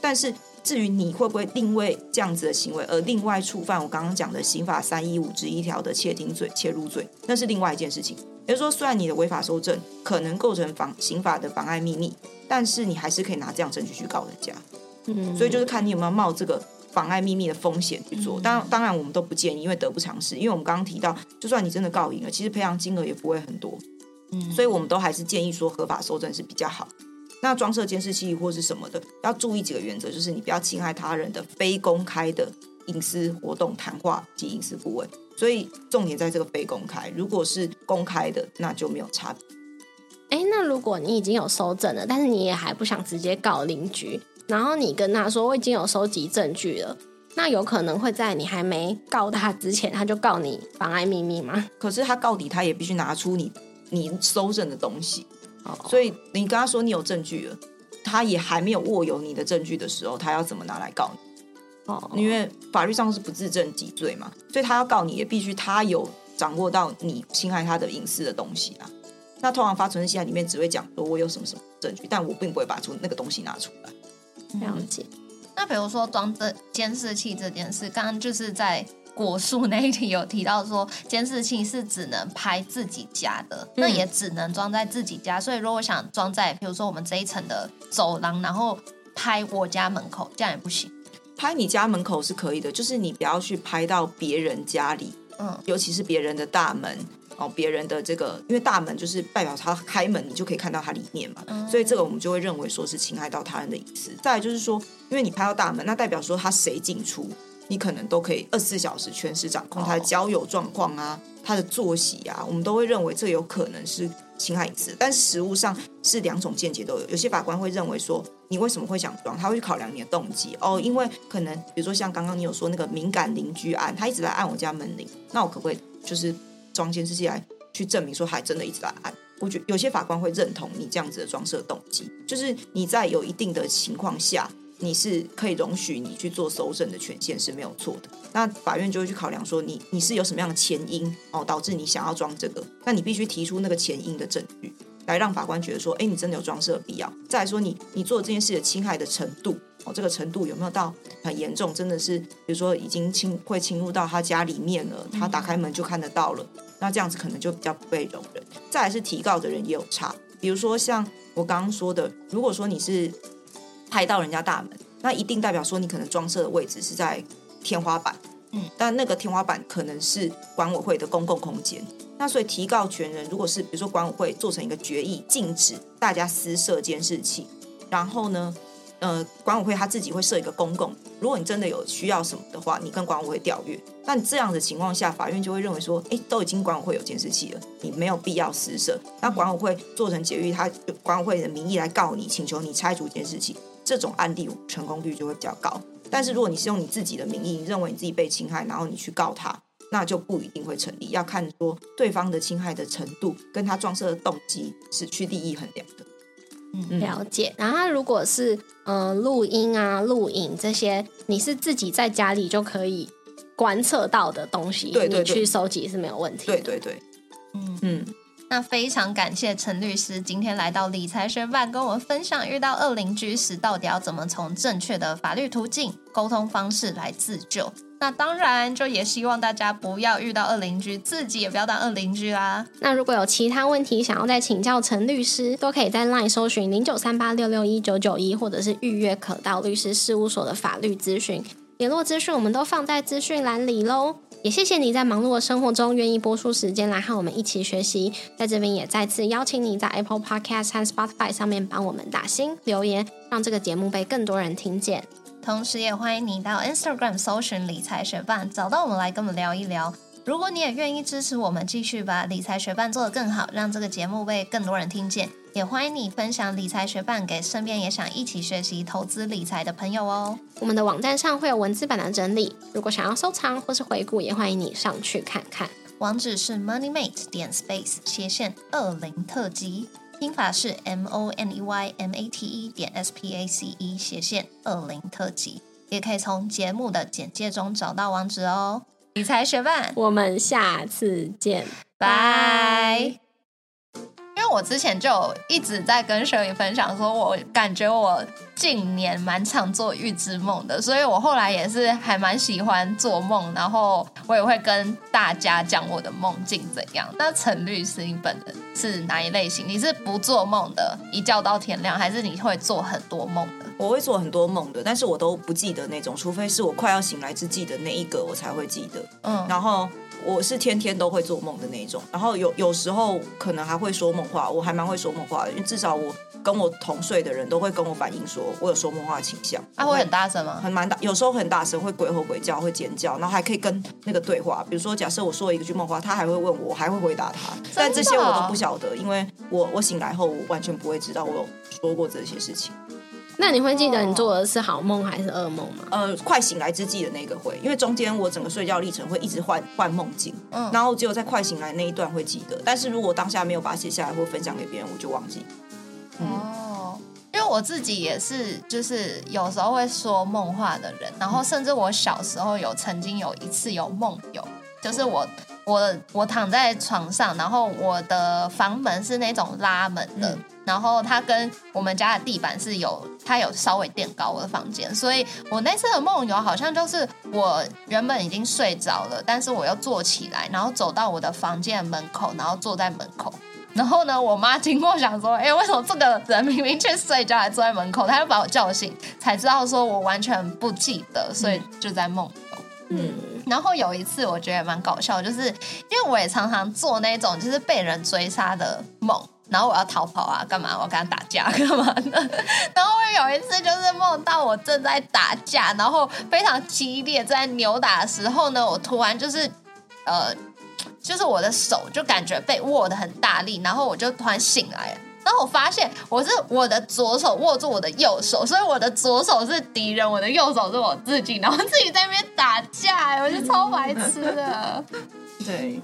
但是至于你会不会另为这样子的行为而另外触犯我刚刚讲的刑法三一五之一条的窃听罪、窃入罪，那是另外一件事情。也就是说，虽然你的违法收证可能构成妨刑法的妨碍秘密，但是你还是可以拿这样证据去告人家。嗯，所以就是看你有没有冒这个妨碍秘密的风险去做。当当然，我们都不建议，因为得不偿失。因为我们刚刚提到，就算你真的告赢了，其实赔偿金额也不会很多。嗯所以我们都还是建议说合法收证是比较好。那装设监视器或是什么的，要注意几个原则，就是你不要侵害他人的非公开的隐私活动、谈话及隐私部位。所以重点在这个非公开。如果是公开的，那就没有差别。哎，那如果你已经有收证了，但是你也还不想直接告邻居，然后你跟他说我已经有收集证据了，那有可能会在你还没告他之前，他就告你妨碍秘密吗？可是他告底，他也必须拿出你你收证的东西。哦，所以你跟他说你有证据了，他也还没有握有你的证据的时候，他要怎么拿来告你？哦，因为法律上是不自证己罪嘛，所以他要告你也必须他有掌握到你侵害他的隐私的东西啊。那通常发存证信函里面只会讲说我有什么什么证据，但我并不会把出那个东西拿出来。了解。那比如说装这监视器这件事，刚刚就是在果树那一题有提到说，监视器是只能拍自己家的，那也只能装在自己家。所以如果想装在比如说我们这一层的走廊，然后拍我家门口，这样也不行。拍你家门口是可以的，就是你不要去拍到别人家里，嗯，尤其是别人的大门哦，别人的这个，因为大门就是代表他开门，你就可以看到他里面嘛，嗯所以这个我们就会认为说是侵害到他人的隐私。再来就是说，因为你拍到大门，那代表说他谁进出，你可能都可以二十四小时全时掌控他的哦交友状况啊，他的作息啊，我们都会认为这有可能是侵害隐私。但实物上是两种见解都有，有些法官会认为说，你为什么会想装？他会去考量你的动机哦，因为可能比如说像刚刚你有说那个敏感邻居案，他一直在按我家门铃，那我可不可以就是装监视器来去证明说他还真的一直在按？我觉得有些法官会认同你这样子的装设动机，就是你在有一定的情况下，你是可以容许你去做搜证的权限是没有错的。那法院就会去考量说你你是有什么样的前因哦，导致你想要装这个，那你必须提出那个前因的证据，来让法官觉得说，哎，你真的有装设的必要。再来说你你做这件事的侵害的程度哦，这个程度有没有到很严重？真的是比如说已经侵会侵入到他家里面了，他打开门就看得到了。那这样子可能就比较不被容忍。再来是提告的人也有差，比如说像我刚刚说的，如果说你是拍到人家大门，那一定代表说你可能装设的位置是在天花板，嗯，但那个天花板可能是管委会的公共空间。那所以提告权人如果是比如说管委会做成一个决议，禁止大家私设监视器，然后呢，呃，管委会他自己会设一个公共，如果你真的有需要什么的话，你跟管委会调阅。那你这样的情况下，法院就会认为说，哎，都已经管委会有监视器了，你没有必要私设。那管委会做成决议，他管委会的名义来告你，请求你拆除监视器，这种案例成功率就会比较高。但是如果你是用你自己的名义，你认为你自己被侵害，然后你去告他，那就不一定会成立。要看说对方的侵害的程度跟他撞色的动机是去利益衡量的。嗯了解。然后他如果是嗯、呃录音啊、录影这些，你是自己在家里就可以观测到的东西，对对对你去收集是没有问题的。对对对，嗯嗯，那非常感谢陈律师今天来到理财学办，跟我们分享遇到恶邻居时，到底要怎么从正确的法律途径、沟通方式来自救。那当然，就也希望大家不要遇到恶邻居，自己也不要当恶邻居啦。那如果有其他问题想要再请教陈律师，都可以在 LINE 搜寻零九三八六六一九九一，或者是预约可到律师事务所的法律咨询。联络资讯我们都放在资讯栏里喽。谢谢你在忙碌的生活中愿意拨出时间来和我们一起学习。在这边也再次邀请你在 Apple Podcast 和 Spotify 上面帮我们打星留言，让这个节目被更多人听见。同时，也欢迎你到 Instagram 搜寻理财学伴，找到我们来跟我们聊一聊。如果你也愿意支持我们，继续把理财学伴做得更好，让这个节目被更多人听见，也欢迎你分享理财学伴给身边也想一起学习投资理财的朋友哦。我们的网站上会有文字版的整理，如果想要收藏或是回顾，也欢迎你上去看看。网址是 moneymate 点 space 斜线二零特辑，拼法是 m o n e y m a t e 点 s p a c e 斜线二零特辑，也可以从节目的简介中找到网址哦。理财学伴，我们下次见。拜。我之前就一直在跟 Sherry 分享，说我感觉我近年蛮常做预知梦的，所以我后来也是还蛮喜欢做梦，然后我也会跟大家讲我的梦境怎样。那陈律师，你本人是哪一类型？你是不做梦的，一觉到天亮，还是你会做很多梦的？我会做很多梦的，但是我都不记得那种，除非是我快要醒来之际的那一个，我才会记得。嗯，然后我是天天都会做梦的那一种，然后有有时候可能还会说梦话，我还蛮会说梦话的，因为至少我跟我同睡的人都会跟我反映说我有说梦话的倾向。啊，会很大声吗？很蛮大，有时候很大声，会鬼吼鬼叫，会尖叫，然后还可以跟那个对话。比如说，假设我说了一句梦话，他还会问我，我还会回答他。但这些我都不晓得，因为我我醒来后，我完全不会知道我有说过这些事情。那你会记得你做的是好梦还是噩梦吗？呃，快醒来之际的那个会，因为中间我整个睡觉历程会一直换换梦境，嗯然后只有在快醒来那一段会记得。但是如果当下没有把它写下来或分享给别人，我就忘记。哦，因为我自己也是，就是有时候会说梦话的人，然后甚至我小时候有曾经有一次有梦游，就是我我我躺在床上，然后我的房门是那种拉门的。嗯然后它跟我们家的地板是有，它有稍微垫高我的房间，所以我那次的梦游好像就是我原本已经睡着了，但是我又坐起来，然后走到我的房间的门口，然后坐在门口，然后呢，我妈经过想说，哎，为什么这个人明明去睡觉还坐在门口？她就把我叫醒，才知道说我完全不记得，所以就在梦游。嗯，然后有一次我觉得蛮搞笑，就是因为我也常常做那种就是被人追杀的梦。然后我要逃跑啊，干嘛？我要跟他打架干嘛的？然后我有一次就是梦到我正在打架，然后非常激烈，在扭打的时候呢，我突然就是呃，就是我的手就感觉被握的很大力，然后我就突然醒来了。然后我发现我是我的左手握住我的右手，所以我的左手是敌人，我的右手是我自己，然后自己在那边打架，我就超白痴的。对，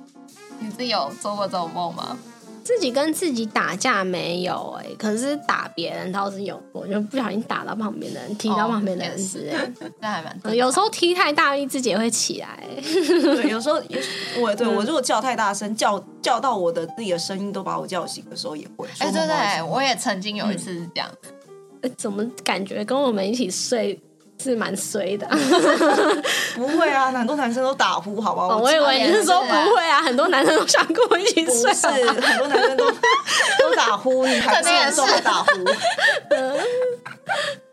你自己有做过这种梦吗？自己跟自己打架没有哎、可是打别人倒是有过，就不小心打到旁边的人，踢到旁边的人之类的。这还蛮正常呃有时候踢太大力，自己也会起来、欸。对，有时候我对我如果叫太大声，叫叫到我的自己的声音都把我叫醒的时候也会。哎、说对对，我也曾经有一次是这样，呃怎么感觉跟我们一起睡是蛮衰的？不会啊，很多男生都打呼，好不好？哦我以为你是说不会啊，很多男生都想跟我一起不睡。是，很多男生都 都打呼，你还是都还打呼。